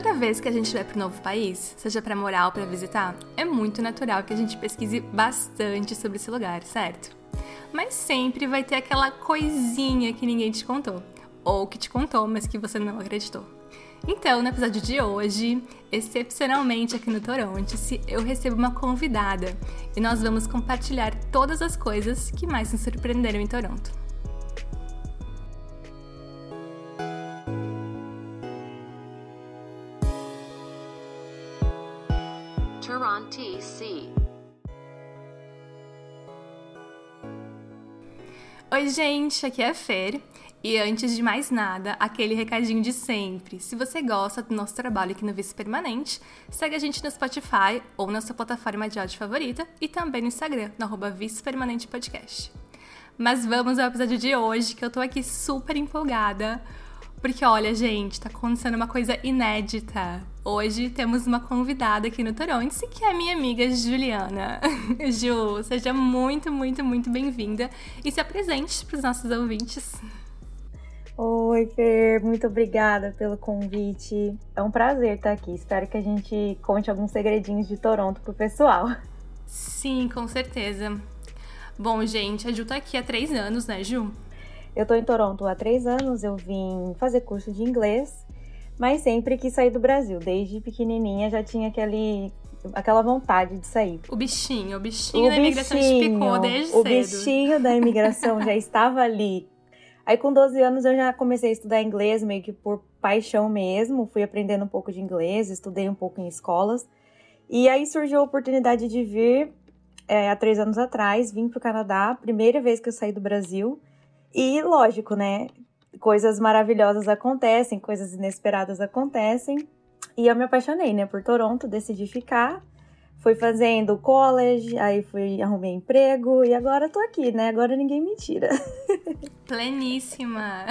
Toda vez que a gente vai para um novo país, seja para morar ou para visitar, é muito natural que a gente pesquise bastante sobre esse lugar, certo? Mas sempre vai ter aquela coisinha que ninguém te contou, ou que te contou, mas que você não acreditou. Então, no episódio de hoje, excepcionalmente aqui no Toronto, eu recebo uma convidada e nós vamos compartilhar todas as coisas que mais nos surpreenderam em Toronto. Oi, gente, aqui é a Fer. E antes de mais nada, aquele recadinho de sempre. Se você gosta do nosso trabalho aqui no Vice Permanente, segue a gente no Spotify ou na sua plataforma de áudio favorita e também no Instagram, no arroba Vice Permanente Podcast. Mas vamos ao episódio de hoje, que eu tô aqui super empolgada porque olha, gente, tá acontecendo uma coisa inédita. Hoje temos uma convidada aqui no Toronto, que é minha amiga Juliana. Ju, seja muito, muito, muito bem-vinda e se apresente para os nossos ouvintes. Oi, Fer, muito obrigada pelo convite. É um prazer estar aqui. Espero que a gente conte alguns segredinhos de Toronto pro pessoal. Sim, com certeza. Bom, gente, a Ju tá aqui há três anos, né, Ju? Eu tô em Toronto há três anos, eu vim fazer curso de inglês, mas sempre quis sair do Brasil. Desde pequenininha já tinha aquele, aquela vontade de sair. O bichinho, o bichinho o da imigração bichinho, picou desde o cedo. O bichinho da imigração já estava ali. Aí com 12 anos eu já comecei a estudar inglês, meio que por paixão mesmo. Fui aprendendo um pouco de inglês, estudei um pouco em escolas. E aí surgiu a oportunidade de vir é, há três anos atrás, vim para o Canadá, primeira vez que eu saí do Brasil. E lógico, né? Coisas maravilhosas acontecem, coisas inesperadas acontecem. E eu me apaixonei, né, por Toronto, decidi ficar. Fui fazendo college, aí fui arrumei emprego e agora tô aqui, né? Agora ninguém me tira. Pleníssima.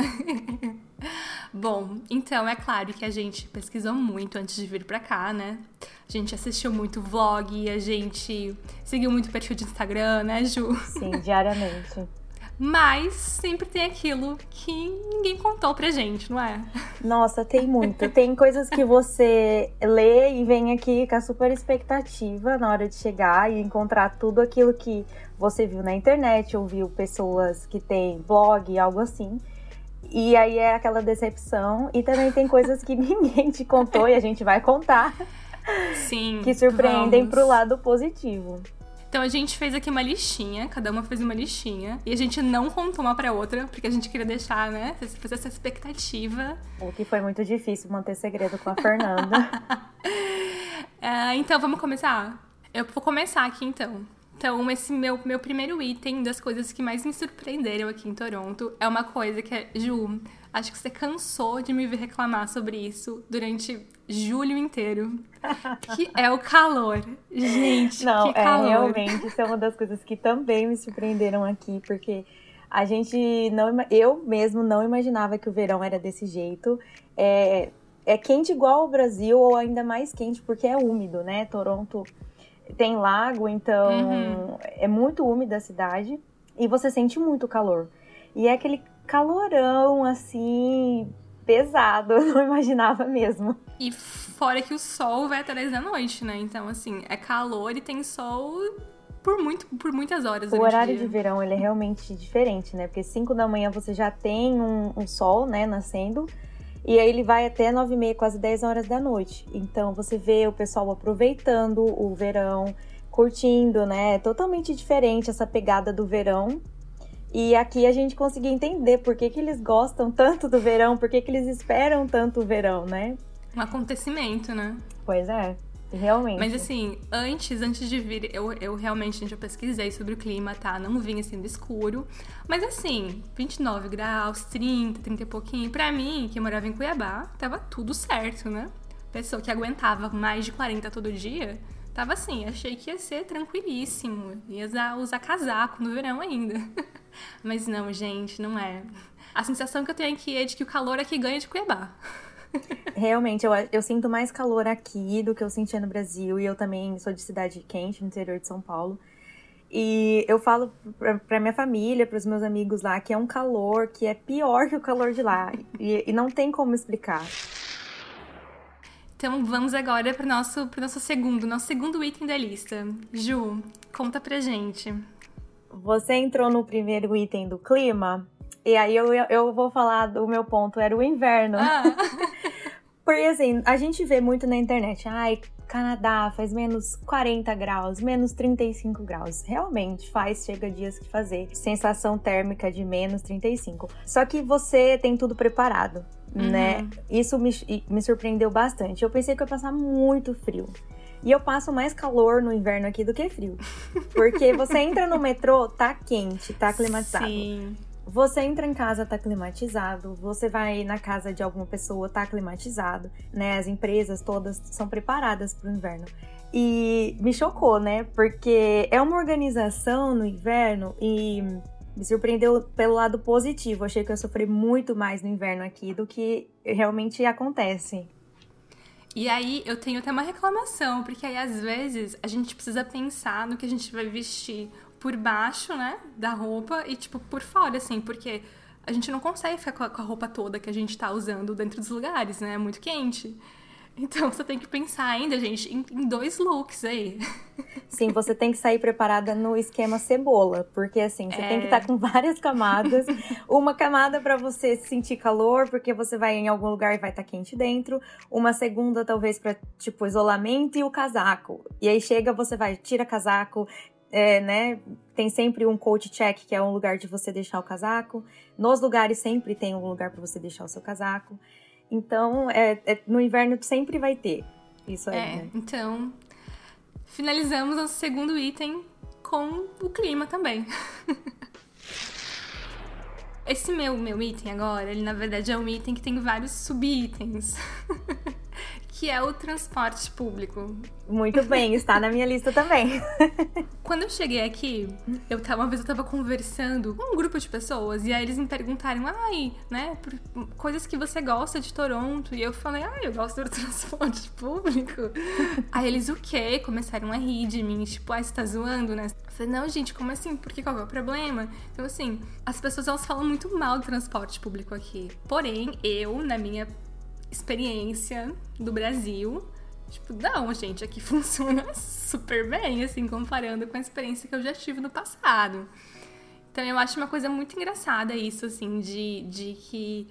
Bom, então é claro que a gente pesquisou muito antes de vir pra cá, né? A gente assistiu muito vlog, a gente seguiu muito perfil de Instagram, né, Ju? Sim, diariamente. Mas sempre tem aquilo que ninguém contou pra gente, não é? Nossa, tem muito. Tem coisas que você lê e vem aqui com a super expectativa na hora de chegar e encontrar tudo aquilo que você viu na internet, ouviu pessoas que têm blog, algo assim. E aí é aquela decepção. E também tem coisas que ninguém te contou e a gente vai contar. Sim. Que surpreendem vamos. pro lado positivo. Então a gente fez aqui uma listinha, cada uma fez uma listinha. E a gente não contou uma pra outra, porque a gente queria deixar, né? Fazer essa expectativa. O que foi muito difícil manter segredo com a Fernanda. é, então vamos começar? Eu vou começar aqui então. Então, esse meu, meu primeiro item das coisas que mais me surpreenderam aqui em Toronto é uma coisa que é, Ju, acho que você cansou de me ver reclamar sobre isso durante julho inteiro, que é o calor. Gente, Não, que é, calor. É, realmente, isso é uma das coisas que também me surpreenderam aqui, porque a gente não, eu mesmo não imaginava que o verão era desse jeito. É, é quente igual ao Brasil ou ainda mais quente porque é úmido, né? Toronto tem lago, então uhum. é muito úmida a cidade e você sente muito calor. E é aquele calorão assim pesado, eu não imaginava mesmo. E fora que o sol vai até 10 da noite, né? Então, assim, é calor e tem sol por, muito, por muitas horas. O horário de verão ele é realmente diferente, né? Porque 5 da manhã você já tem um, um sol, né, nascendo. E aí ele vai até 9 e meia, quase 10 horas da noite. Então você vê o pessoal aproveitando o verão, curtindo, né? É totalmente diferente essa pegada do verão. E aqui a gente conseguiu entender por que, que eles gostam tanto do verão, por que, que eles esperam tanto o verão, né? Um acontecimento, né? Pois é. Realmente. Mas assim, antes, antes de vir, eu, eu realmente, gente, eu pesquisei sobre o clima, tá? Não vim assim do escuro. Mas assim, 29 graus, 30, 30 e pouquinho. Pra mim, que morava em Cuiabá, tava tudo certo, né? Pessoa que aguentava mais de 40 todo dia, tava assim, achei que ia ser tranquilíssimo. Ia usar, usar casaco no verão ainda. Mas não, gente, não é. A sensação que eu tenho aqui é de que o calor aqui ganha de Cuiabá. Realmente, eu, eu sinto mais calor aqui do que eu sentia no Brasil. E eu também sou de cidade quente, no interior de São Paulo. E eu falo pra, pra minha família, para os meus amigos lá, que é um calor que é pior que o calor de lá. E, e não tem como explicar. Então vamos agora para o nosso, nosso segundo, nosso segundo item da lista. Ju, conta pra gente. Você entrou no primeiro item do clima, e aí eu, eu vou falar do meu ponto, era o inverno. Ah. Porque assim, a gente vê muito na internet, ai, Canadá faz menos 40 graus, menos 35 graus. Realmente faz, chega dias que fazer. Sensação térmica de menos 35. Só que você tem tudo preparado, uhum. né? Isso me, me surpreendeu bastante. Eu pensei que eu ia passar muito frio. E eu passo mais calor no inverno aqui do que frio. Porque você entra no metrô, tá quente, tá climatizado. Sim. Você entra em casa, tá climatizado. Você vai na casa de alguma pessoa, tá climatizado. Né? As empresas todas são preparadas para o inverno. E me chocou, né? Porque é uma organização no inverno e me surpreendeu pelo lado positivo. Achei que eu sofri muito mais no inverno aqui do que realmente acontece. E aí eu tenho até uma reclamação, porque aí às vezes a gente precisa pensar no que a gente vai vestir por baixo, né, da roupa e, tipo, por fora, assim, porque a gente não consegue ficar com a roupa toda que a gente tá usando dentro dos lugares, né? É muito quente. Então você tem que pensar ainda, gente, em, em, dois looks aí. Sim, você tem que sair preparada no esquema cebola, porque assim, você é... tem que estar tá com várias camadas. Uma camada para você sentir calor, porque você vai em algum lugar e vai estar tá quente dentro. Uma segunda, talvez, para tipo isolamento e o casaco. E aí chega, você vai, tira casaco, é, né? Tem sempre um coat check, que é um lugar de você deixar o casaco. Nos lugares sempre tem um lugar para você deixar o seu casaco. Então, é, é, no inverno sempre vai ter isso aí. É, né? então finalizamos nosso segundo item com o clima também. Esse meu, meu item agora, ele na verdade é um item que tem vários sub-itens. que é o transporte público. Muito bem, está na minha lista também. Quando eu cheguei aqui, eu tava, uma vez eu tava conversando com um grupo de pessoas e aí eles me perguntaram, ai, né, coisas que você gosta de Toronto. E eu falei, ai, eu gosto do transporte público. aí eles, o quê? Começaram a rir de mim, tipo, ai, você tá zoando, né? Eu falei, não, gente, como assim? Por que qual é o problema? Então, assim, as pessoas elas falam muito mal do transporte público aqui. Porém, eu, na minha experiência do Brasil. Tipo, não, gente, aqui funciona super bem, assim, comparando com a experiência que eu já tive no passado. Então eu acho uma coisa muito engraçada isso, assim, de, de que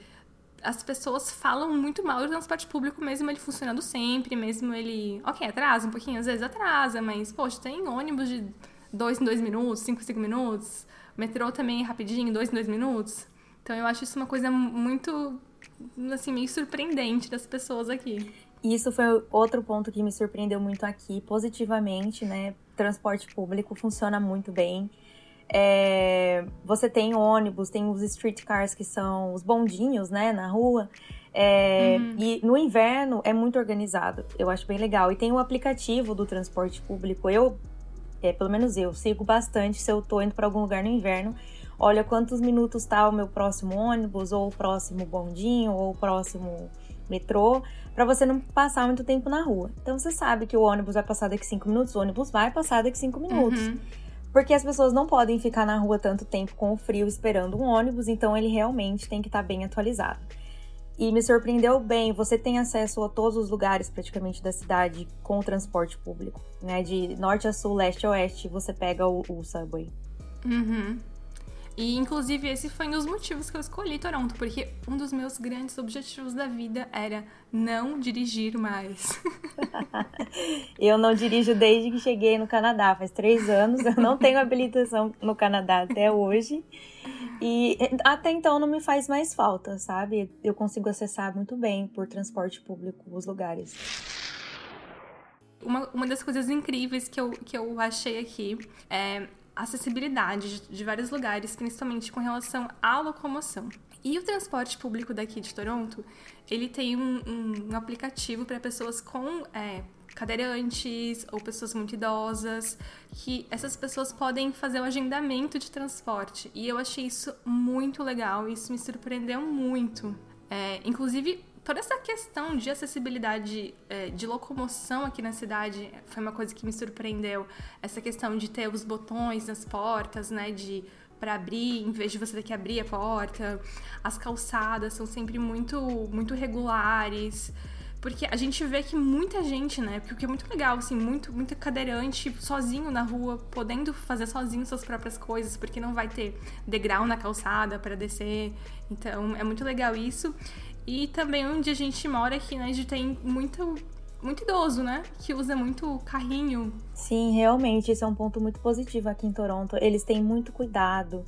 as pessoas falam muito mal do transporte público, mesmo ele funcionando sempre, mesmo ele. Ok, atrasa um pouquinho, às vezes atrasa, mas, poxa, tem ônibus de dois em dois minutos, cinco em cinco minutos. Metrô também é rapidinho, dois em dois minutos. Então eu acho isso uma coisa muito assim, meio surpreendente das pessoas aqui. Isso foi outro ponto que me surpreendeu muito aqui, positivamente, né? Transporte público funciona muito bem. É, você tem ônibus, tem os streetcars que são os bondinhos, né, na rua. É, uhum. E no inverno é muito organizado, eu acho bem legal. E tem o aplicativo do transporte público. Eu, é, pelo menos eu, sigo bastante se eu tô indo para algum lugar no inverno olha quantos minutos está o meu próximo ônibus, ou o próximo bondinho, ou o próximo metrô, para você não passar muito tempo na rua. Então você sabe que o ônibus vai passar daqui cinco minutos, o ônibus vai passar daqui cinco minutos. Uhum. Porque as pessoas não podem ficar na rua tanto tempo com o frio esperando um ônibus, então ele realmente tem que estar tá bem atualizado. E me surpreendeu bem, você tem acesso a todos os lugares praticamente da cidade com o transporte público, né? De norte a sul, leste a oeste, você pega o, o subway. Uhum. E, inclusive, esse foi um dos motivos que eu escolhi Toronto, porque um dos meus grandes objetivos da vida era não dirigir mais. eu não dirijo desde que cheguei no Canadá, faz três anos. Eu não tenho habilitação no Canadá até hoje. E até então não me faz mais falta, sabe? Eu consigo acessar muito bem por transporte público os lugares. Uma, uma das coisas incríveis que eu, que eu achei aqui é acessibilidade de, vários lugares, principalmente com relação à locomoção. E o transporte público daqui de Toronto, ele tem um, um, um aplicativo para pessoas com é, cadeirantes ou pessoas muito idosas, que essas pessoas podem fazer o agendamento de transporte. E eu achei isso muito legal, isso me surpreendeu muito. É, inclusive, toda essa questão de acessibilidade é, de locomoção aqui na cidade foi uma coisa que me surpreendeu. Essa questão de ter os botões nas portas, né? De para abrir, em vez de você ter que abrir a porta. As calçadas são sempre muito, muito regulares. Porque a gente vê que muita gente, né? Porque é muito legal, assim, muito, muito cadeirante sozinho na rua, podendo fazer sozinho suas próprias coisas, porque não vai ter degrau na calçada para descer. Então, é muito legal isso. E também onde a gente mora aqui, né? A gente tem muito muito idoso, né? Que usa muito carrinho. Sim, realmente, isso é um ponto muito positivo aqui em Toronto. Eles têm muito cuidado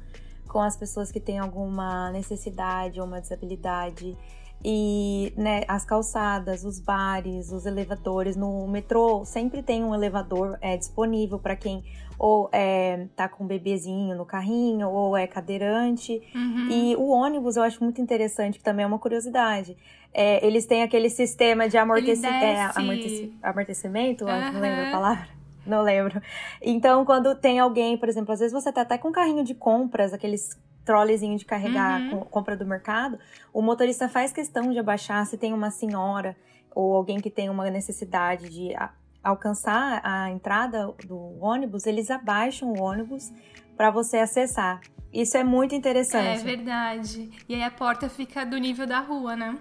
com as pessoas que têm alguma necessidade ou uma desabilidade. E né, as calçadas, os bares, os elevadores. No metrô sempre tem um elevador é, disponível para quem ou é, tá com um bebezinho no carrinho, ou é cadeirante. Uhum. E o ônibus eu acho muito interessante, que também é uma curiosidade. É, eles têm aquele sistema de amorteci é, amorteci amortecimento, uhum. não lembro a palavra. Não lembro. Então, quando tem alguém, por exemplo, às vezes você tá até com um carrinho de compras, aqueles trolezinho de carregar uhum. compra do mercado, o motorista faz questão de abaixar se tem uma senhora ou alguém que tem uma necessidade de alcançar a entrada do ônibus, eles abaixam o ônibus para você acessar. Isso é muito interessante. É verdade. E aí a porta fica do nível da rua, né?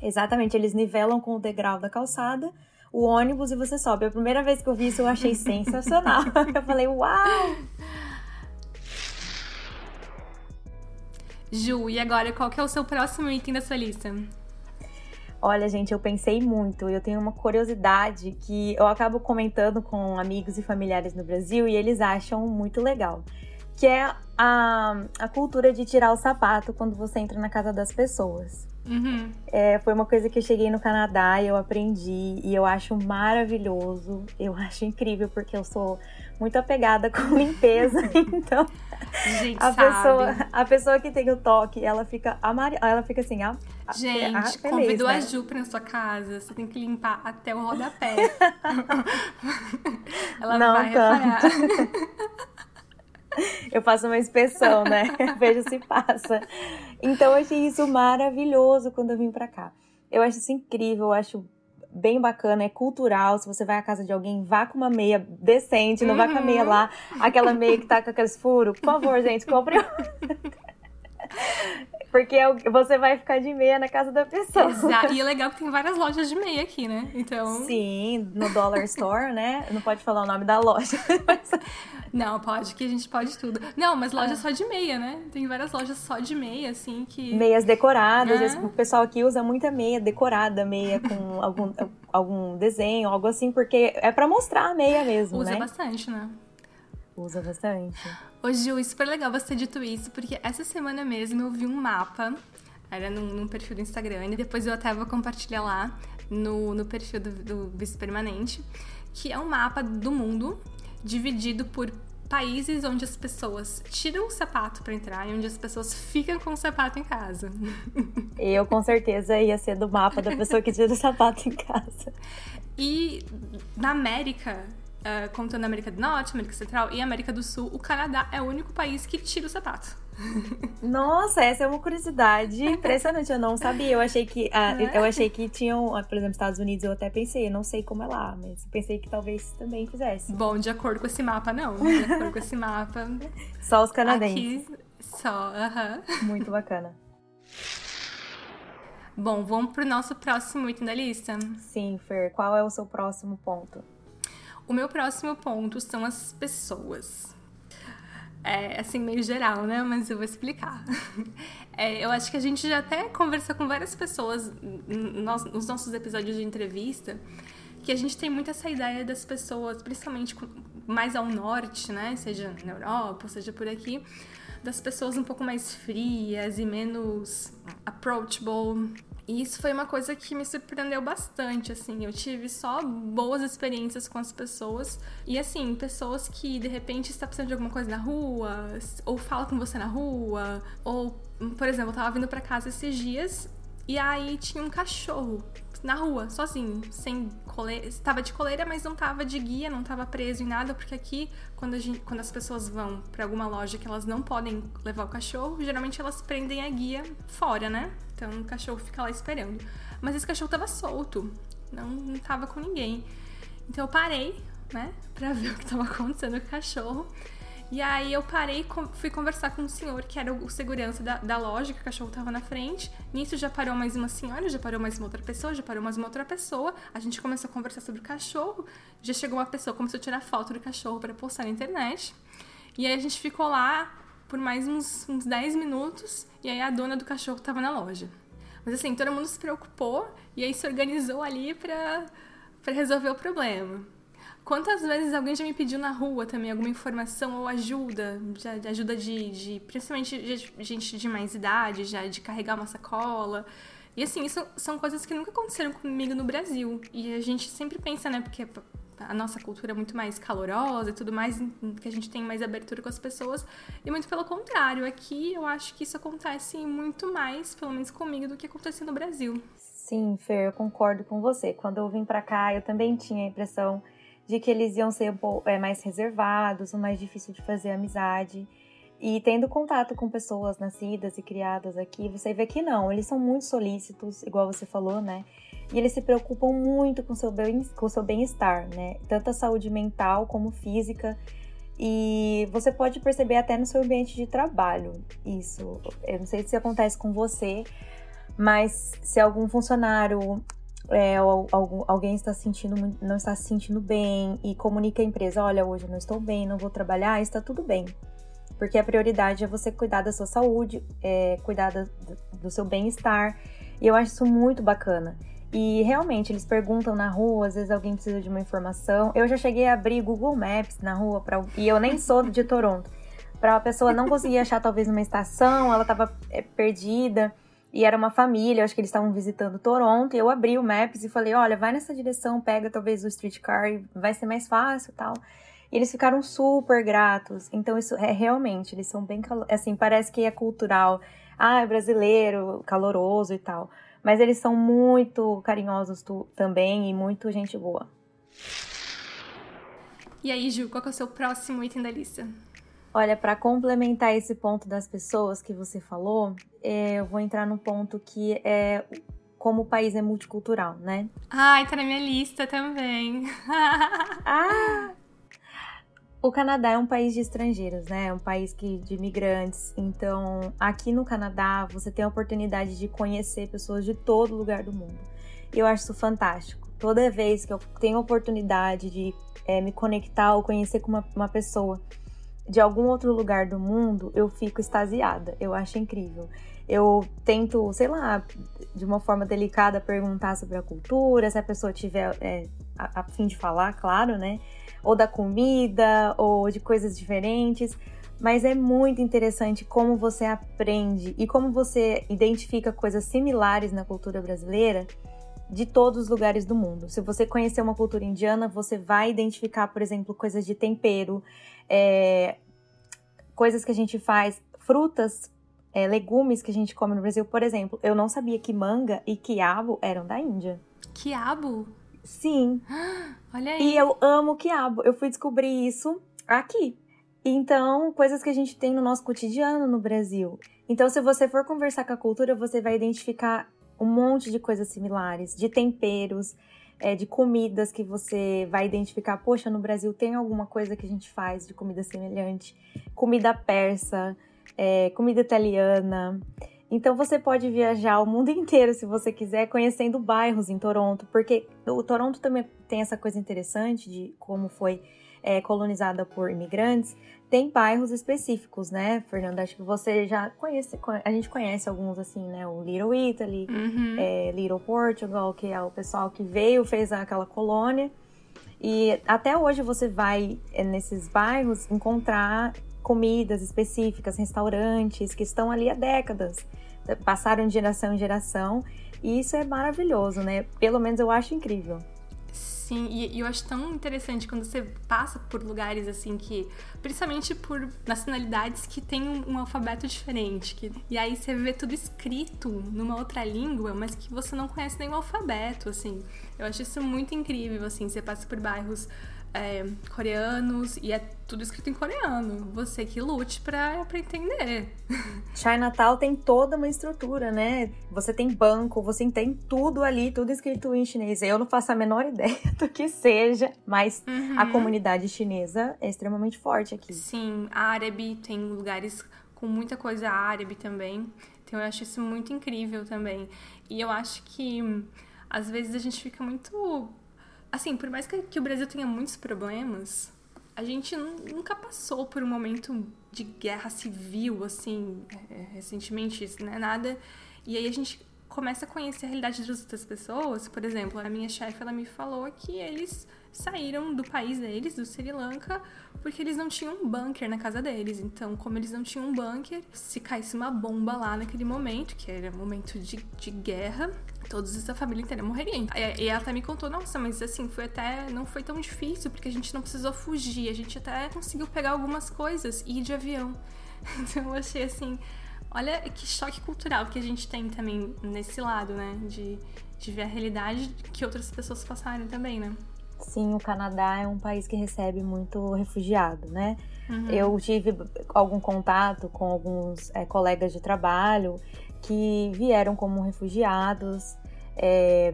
Exatamente, eles nivelam com o degrau da calçada o ônibus e você sobe. A primeira vez que eu vi isso eu achei sensacional. eu falei, uau! Ju, e agora qual que é o seu próximo item da sua lista? Olha, gente, eu pensei muito. Eu tenho uma curiosidade que eu acabo comentando com amigos e familiares no Brasil e eles acham muito legal. Que é a, a cultura de tirar o sapato quando você entra na casa das pessoas. Uhum. É, foi uma coisa que eu cheguei no Canadá e eu aprendi e eu acho maravilhoso. Eu acho incrível porque eu sou muito apegada com limpeza, então a sabe. pessoa, a pessoa que tem o toque, ela fica amari... ela fica assim, a, Gente, a, feliz, convidou né? a Ju pra sua casa, você tem que limpar até o rodapé. ela Não vai tanto. reparar. Eu faço uma inspeção, né? Vejo se passa. Então eu achei isso maravilhoso quando eu vim pra cá. Eu acho isso incrível, eu acho bem bacana, é cultural. Se você vai à casa de alguém, vá com uma meia decente, não vá com a meia Uhum. lá, aquela meia que tá com aqueles furos. Por favor, gente, compre. Porque é você vai ficar de meia na casa da pessoa. Exa- E é legal que tem várias lojas de meia aqui, né? Então. Sim, no Dollar Store, né? Não pode falar o nome da loja. Não, pode, que a gente pode tudo. Não, mas loja só de meia, né? Tem várias lojas só de meia, assim, que. Meias decoradas. Ah. O pessoal aqui usa muita meia decorada, meia com algum, algum desenho, algo assim, porque é pra mostrar a meia mesmo, Usa né? bastante, né? Usa bastante. Ô, Gil, super legal você ter dito isso, porque essa semana mesmo eu vi um mapa, era num, num perfil do Instagram, e depois eu até vou compartilhar lá no, no perfil do, do Vice Permanente, que é um mapa do mundo dividido por países onde as pessoas tiram o sapato pra entrar e onde as pessoas ficam com o sapato em casa. Eu com certeza ia ser do mapa da pessoa que tira o sapato em casa. E na América, ah, contando a América do Norte, América Central e América do Sul, o Canadá é o único país que tira o sapato. Nossa, essa é uma curiosidade impressionante. Eu não sabia. Eu achei que ah, É? eu achei que tinham, ah, por exemplo, Estados Unidos. Eu até pensei, eu não sei como é lá, mas pensei que talvez também fizesse. Bom, de acordo com esse mapa, não. De acordo com esse mapa, Só os canadenses. aqui só, aham. Muito bacana. Bom, vamos pro nosso próximo item da lista. Sim, Fer. Qual é o seu próximo ponto? O meu próximo ponto são as pessoas. É, assim, meio geral, né? Mas eu vou explicar. É, eu acho que a gente já até conversou com várias pessoas nos, nos nossos episódios de entrevista que a gente tem muito essa ideia das pessoas, principalmente mais ao norte, né? Seja na Europa, seja por aqui, das pessoas um pouco mais frias e menos approachable. E isso foi uma coisa que me surpreendeu bastante, assim. Eu tive só boas experiências com as pessoas. E, assim, pessoas que, de repente, está precisando de alguma coisa na rua, ou fala com você na rua, ou, por exemplo, eu tava vindo pra casa esses dias e aí tinha um cachorro na rua, sozinho, sem coleira. Estava de coleira, mas não tava de guia, não tava preso em nada, porque aqui, quando, gente- quando as pessoas vão pra alguma loja que elas não podem levar o cachorro, geralmente elas prendem a guia fora, né? Então o cachorro fica lá esperando. Mas esse cachorro tava solto, não, não tava com ninguém. Então eu parei, né, pra ver o que tava acontecendo com o cachorro. E aí eu parei fui conversar com um senhor que era o segurança da, da loja, que o cachorro tava na frente. Nisso já parou mais uma senhora, já parou mais uma outra pessoa, já parou mais uma outra pessoa. A gente começou a conversar sobre o cachorro. Já chegou uma pessoa, começou a tirar foto do cachorro para postar na internet. E aí a gente ficou lá por mais uns, uns 10 minutos. E aí a dona do cachorro tava na loja. Mas assim, todo mundo se preocupou e aí se organizou ali pra, pra resolver o problema. Quantas vezes alguém já me pediu na rua também alguma informação ou ajuda, de, ajuda de, de principalmente de gente de mais idade, já de carregar uma sacola. E assim, isso são coisas que nunca aconteceram comigo no Brasil. E a gente sempre pensa, né, porque a nossa cultura é muito mais calorosa e tudo mais, que a gente tem mais abertura com as pessoas. E muito pelo contrário, aqui eu acho que isso acontece muito mais, pelo menos comigo, do que acontece no Brasil. Sim, Fer, eu concordo com você. Quando eu vim para cá, eu também tinha a impressão de que eles iam ser é, mais reservados, mais difícil de fazer amizade. E tendo contato com pessoas nascidas e criadas aqui, você vê que não, eles são muito solícitos, igual você falou, né? E eles se preocupam muito com seu bem, com seu bem-estar, né? Tanto a saúde mental como física. E você pode perceber até no seu ambiente de trabalho isso. Eu não sei se acontece com você, mas se algum funcionário é, algum, alguém está sentindo não está se sentindo bem e comunica à empresa, olha, hoje eu não estou bem, não vou trabalhar, está tudo bem. Porque a prioridade é você cuidar da sua saúde, é, cuidar do, do seu bem-estar. E eu acho isso muito bacana. E realmente, eles perguntam na rua, às vezes alguém precisa de uma informação. Eu já cheguei a abrir Google Maps na rua, pra, e eu nem sou de Toronto. Para a pessoa não conseguir achar talvez uma estação, ela estava é, perdida. E era uma família, acho que eles estavam visitando Toronto, e eu abri o Maps e falei, olha, vai nessa direção, pega talvez o streetcar vai ser mais fácil tal. E eles ficaram super gratos. Então, isso é realmente, eles são bem, assim, parece que é cultural. Ah, é brasileiro, caloroso e tal. Mas eles são muito carinhosos tu, também e muito gente boa. E aí, Ju, qual é o seu próximo item da lista? Olha, para complementar esse ponto das pessoas que você falou, é, eu vou entrar no ponto que é como o país é multicultural, né? Ai, tá na minha lista também. ah! O Canadá é um país de estrangeiros, né? É um país que, de imigrantes. Então, aqui no Canadá, você tem a oportunidade de conhecer pessoas de todo lugar do mundo. E eu acho isso fantástico. Toda vez que eu tenho a oportunidade de é, me conectar ou conhecer com uma, uma pessoa de algum outro lugar do mundo, eu fico extasiada. Eu acho incrível. Eu tento, sei lá, de uma forma delicada perguntar sobre a cultura, se a pessoa tiver é, a, a fim de falar, claro, né? Ou da comida, ou de coisas diferentes. Mas é muito interessante como você aprende e como você identifica coisas similares na cultura brasileira de todos os lugares do mundo. Se você conhecer uma cultura indiana, você vai identificar, por exemplo, coisas de tempero, é, coisas que a gente faz, frutas, é, legumes que a gente come no Brasil. Por exemplo, eu não sabia que manga e quiabo eram da Índia. Quiabo? Sim. Olha aí. E eu amo quiabo. Eu fui descobrir isso aqui. Então, coisas que a gente tem no nosso cotidiano no Brasil. Então, se você for conversar com a cultura, você vai identificar um monte de coisas similares, de temperos, é, de comidas que você vai identificar, poxa, no Brasil tem alguma coisa que a gente faz de comida semelhante, comida persa, é, comida italiana. Então você pode viajar o mundo inteiro se você quiser, conhecendo bairros em Toronto, porque o Toronto também tem essa coisa interessante de como foi é, colonizada por imigrantes, tem bairros específicos, né, Fernanda? Acho que você já conhece, a gente conhece alguns assim, né? O Little Italy, uhum. é, Little Portugal, que é o pessoal que veio, fez aquela colônia. E até hoje você vai é, nesses bairros encontrar comidas específicas, restaurantes que estão ali há décadas, passaram de geração em geração. E isso é maravilhoso, né? Pelo menos eu acho incrível. Sim, e, e, eu acho tão interessante quando você passa por lugares assim que, principalmente por nacionalidades que têm um, um, alfabeto diferente, que, e aí você vê tudo escrito numa outra língua, mas que você não conhece nenhum alfabeto, assim. Eu acho isso muito incrível, assim, você passa por bairros é, coreanos e é tudo escrito em coreano. Você que lute pra, pra entender. Chinatown tem toda uma estrutura, né? Você tem banco, você tem tudo ali, tudo escrito em chinês. Eu não faço a menor ideia do que seja, mas uhum. a comunidade chinesa é extremamente forte aqui. Sim, árabe, tem lugares com muita coisa árabe também. Então eu acho isso muito incrível também. E eu acho que às vezes a gente fica muito assim, por mais que, que o Brasil tenha muitos problemas, a gente nunca passou por um momento de guerra civil, assim, é, recentemente, isso não é nada. E aí a gente começa a conhecer a realidade das outras pessoas. Por exemplo, a minha chefe, ela me falou que eles saíram do país deles, do Sri Lanka, porque eles não tinham um bunker na casa deles. Então, como eles não tinham um bunker, se caísse uma bomba lá naquele momento, que era momento de, de guerra, todos essa família inteira morreria. E ela até me contou, nossa, mas assim, foi até. não foi tão difícil, porque a gente não precisou fugir, a gente até conseguiu pegar algumas coisas e ir de avião. Então eu achei assim. Olha que choque cultural que a gente tem também nesse lado, né? De, de ver a realidade que outras pessoas passaram também, né? Sim, o Canadá é um país que recebe muito refugiado, né? Uhum. Eu tive algum contato com alguns é, colegas de trabalho que vieram como refugiados. É,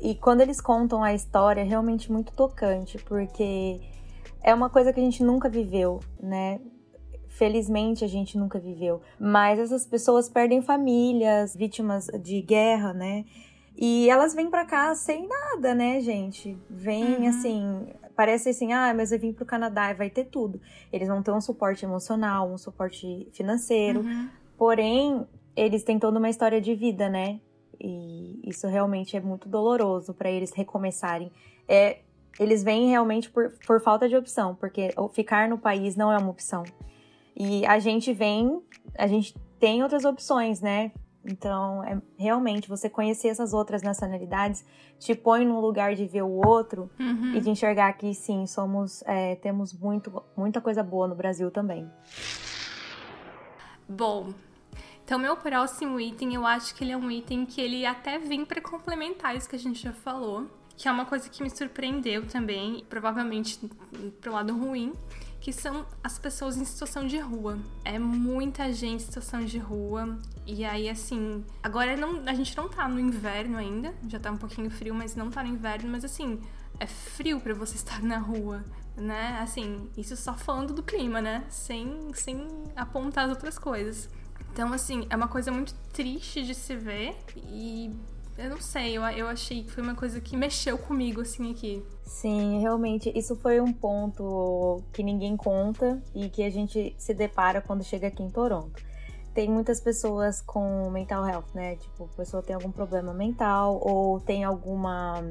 e quando eles contam a história, é realmente muito tocante, porque é uma coisa que a gente nunca viveu, né? Felizmente a gente nunca viveu. Mas essas pessoas perdem famílias, vítimas de guerra, né? E elas vêm para cá sem nada, né, gente? Vêm uhum. assim, parece assim, ah, mas eu vim pro Canadá e vai ter tudo. Eles vão ter um suporte emocional, um suporte financeiro. Uhum. Porém, eles têm toda uma história de vida, né? E isso realmente é muito doloroso para eles recomeçarem. É, eles vêm realmente por, por falta de opção, porque ficar no país não é uma opção. E a gente vem, a gente tem outras opções, né? Então, é, realmente, você conhecer essas outras nacionalidades te põe no lugar de ver o outro uhum. e de enxergar que sim, somos, é, temos muito, muita coisa boa no Brasil também. Bom, então, meu próximo item, eu acho que ele é um item que ele até vem para complementar isso que a gente já falou, que é uma coisa que me surpreendeu também, provavelmente pro lado ruim, que são as pessoas em situação de rua. É muita gente em situação de rua. E aí, assim, agora não, a gente não tá no inverno ainda, já tá um pouquinho frio, mas não tá no inverno, mas assim, é frio para você estar na rua, né? Assim, isso só falando do clima, né? Sem, sem apontar as outras coisas. Então, assim, é uma coisa muito triste de se ver e eu não sei, eu, eu achei que foi uma coisa que mexeu comigo, assim, aqui. Sim, realmente, isso foi um ponto que ninguém conta e que a gente se depara quando chega aqui em Toronto. Tem muitas pessoas com mental health, né? Tipo, a pessoa tem algum problema mental ou tem alguma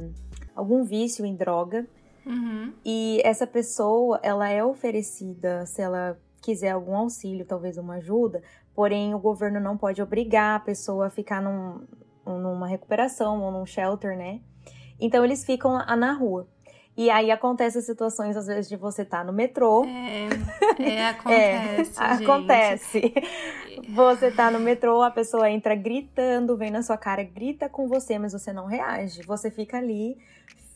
algum vício em droga. Uhum. E essa pessoa, ela é oferecida, se ela quiser algum auxílio, talvez uma ajuda, porém o governo não pode obrigar a pessoa a ficar num, numa recuperação ou num shelter, né? Então eles ficam na rua. E aí acontecem situações, às vezes, de você estar tá no metrô. É, é acontece. é, acontece. Você tá no metrô, a pessoa entra gritando, vem na sua cara, grita com você, mas você não reage. Você fica ali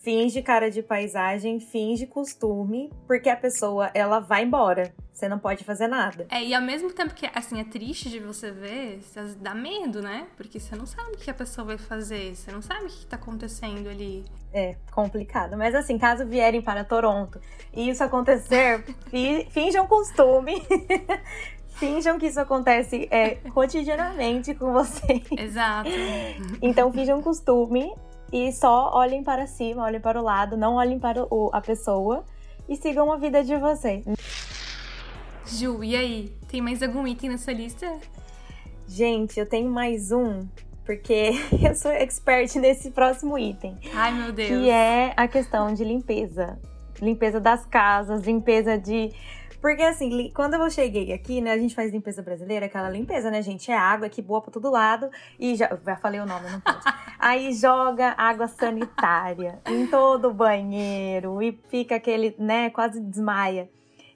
finge cara de paisagem, finge costume, porque a pessoa, ela vai embora. Você não pode fazer nada. É, e ao mesmo tempo que, assim, é triste de você ver, dá medo, né? Porque você não sabe o que a pessoa vai fazer, você não sabe o que tá acontecendo ali. É, complicado. Mas assim, caso vierem para Toronto e isso acontecer, fi, finjam costume. finjam que isso acontece é, cotidianamente com vocês. Exato. Então, finjam costume e só olhem para cima, olhem para o lado, não olhem para o, a pessoa e sigam a vida de vocês. Ju, e aí? Tem mais algum item na sua lista? Gente, eu tenho mais um, porque eu sou expert nesse próximo item. Ai, meu Deus. Que é a questão de limpeza. Limpeza das casas, limpeza de porque assim, quando eu cheguei aqui, né, a gente faz limpeza brasileira, aquela limpeza, né, gente? É água que boa pra todo lado. E já, já falei o nome, não pode. Aí joga água sanitária em todo o banheiro e fica aquele, né, quase desmaia.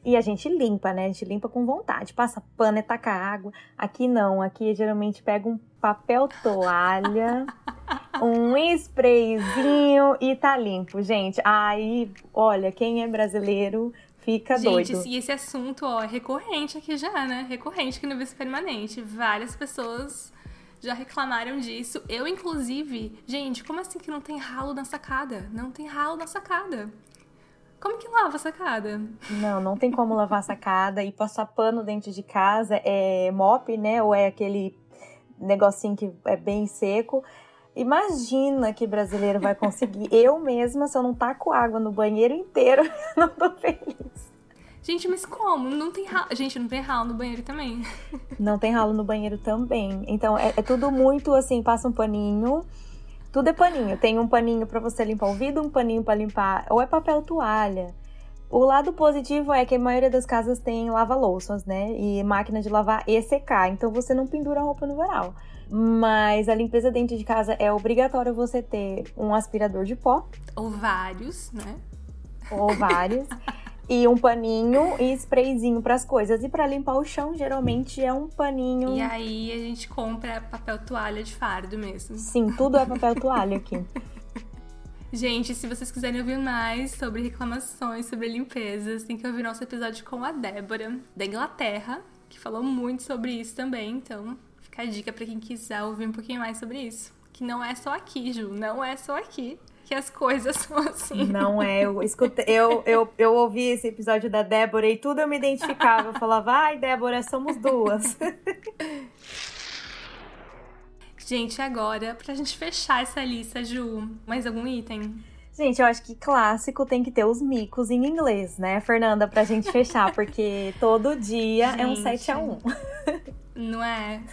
E a gente limpa, né? A gente limpa com vontade. Passa pano e taca água. Aqui não. Aqui geralmente pega um papel toalha um sprayzinho e tá limpo, gente. Aí, olha, quem é brasileiro fica gente, doido. Gente, e esse assunto, ó, é recorrente aqui já, né? Recorrente aqui no Vice Permanente. Várias pessoas já reclamaram disso. Eu, inclusive, gente, como assim que não tem ralo na sacada? Não tem ralo na sacada. Como que lava a sacada? Não, não tem como lavar a sacada e passar pano dentro de casa. É mop, né? Ou é aquele negocinho que é bem seco. Imagina que brasileiro vai conseguir. Eu mesma, se eu não taco água no banheiro inteiro, não tô feliz. Gente, mas como? Não tem ralo. Gente, não tem ralo no banheiro também. Não tem ralo no banheiro também. Então é, é tudo muito assim, passa um paninho. Tudo é paninho. Tem um paninho para você limpar o vidro, um paninho para limpar, ou é papel toalha. O lado positivo é que a maioria das casas tem lava-louças, né? E máquina de lavar e secar. Então você não pendura a roupa no varal. Mas a limpeza dentro de casa é obrigatório você ter um aspirador de pó. Ou vários, né? Ou vários. e um paninho e sprayzinho para as coisas. E para limpar o chão, geralmente é um paninho. E aí a gente compra papel toalha de fardo mesmo. Sim, tudo é papel toalha aqui. Gente, se vocês quiserem ouvir mais sobre reclamações, sobre limpezas, tem que ouvir nosso episódio com a Débora, da Inglaterra, que falou muito sobre isso também. Então, fica a dica para quem quiser ouvir um pouquinho mais sobre isso. Que não é só aqui, Ju, não é só aqui que as coisas são assim. Não é, eu escutei, eu, eu, eu ouvi esse episódio da Débora e tudo eu me identificava. Eu falava, ai, Débora, somos duas. Gente, agora, pra gente fechar essa lista, Ju, mais algum item? Gente, eu acho que clássico tem que ter os micos em inglês, né, Fernanda, pra gente fechar, porque todo dia gente, é um 7 a 1 Não é?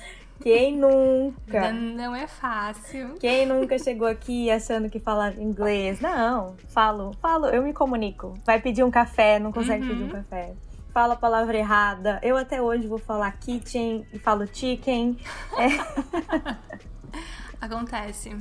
Quem nunca? Não é fácil. Quem nunca chegou aqui achando que fala inglês? Não, falo, falo, eu me comunico. Vai pedir um café, não consegue uhum. pedir um café. Fala a palavra errada. Eu até hoje vou falar kitchen e falo chicken. É. Acontece.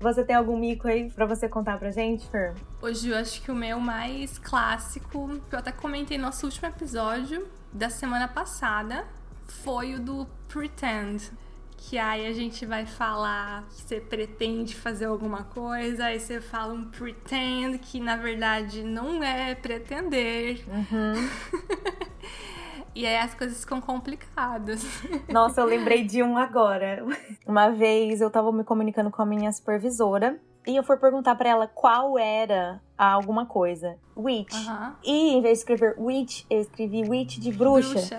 Você tem algum mico aí pra você contar pra gente, Fer? Hoje eu acho que o meu mais clássico, que eu até comentei no nosso último episódio da semana passada, foi o do Pretend. Que aí a gente vai falar que você pretende fazer alguma coisa, aí você fala um pretend, que na verdade não é pretender. Uhum. E aí as coisas ficam complicadas. Nossa, eu lembrei de um agora. Uma vez eu tava me comunicando com a minha supervisora e eu fui perguntar para ela qual era alguma coisa. Witch. E em vez de escrever witch, eu escrevi witch de bruxa. bruxa.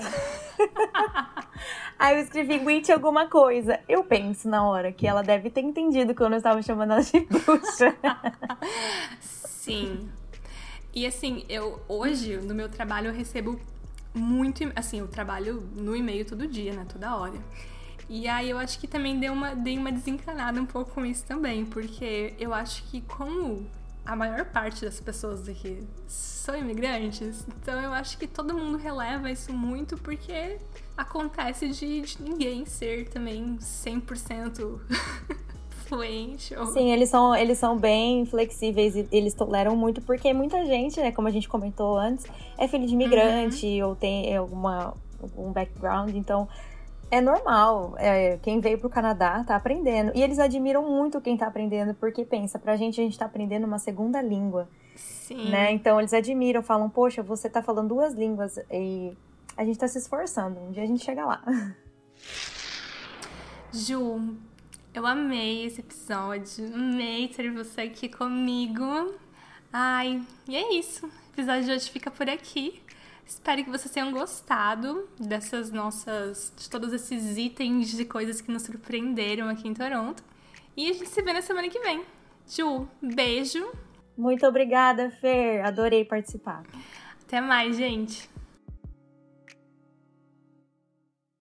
Aí eu escrevi witch alguma coisa. Eu penso na hora que ela deve ter entendido que eu não estava chamando ela de bruxa. Sim. E assim, eu hoje no meu trabalho eu recebo muito. Assim, eu trabalho no e-mail todo dia, né? Toda hora. E aí eu acho que também dei uma, dei uma desencanada um pouco com isso também, porque eu acho que como a maior parte das pessoas daqui são imigrantes, então eu acho que todo mundo releva isso muito porque acontece de, de ninguém ser também 100% fluente. Ou... Sim, eles são, eles são bem flexíveis e eles toleram muito, porque muita gente, né, como a gente comentou antes, é filho de imigrante uhum. ou tem alguma, algum background, então é normal. É, quem veio pro Canadá tá aprendendo. E eles admiram muito quem tá aprendendo, porque pensa, pra gente a gente tá aprendendo uma segunda língua. Sim. Né? Então eles admiram, falam, poxa, você tá falando duas línguas e a gente tá se esforçando. Um dia a gente chega lá. Ju, eu amei esse episódio, amei ter você aqui comigo. Ai, e é isso. O episódio de hoje fica por aqui. Espero que vocês tenham gostado dessas nossas. de todos esses itens de coisas que nos surpreenderam aqui em Toronto. E a gente se vê na semana que vem. Ju, beijo. Muito obrigada, Fer. Adorei participar. Até mais, gente.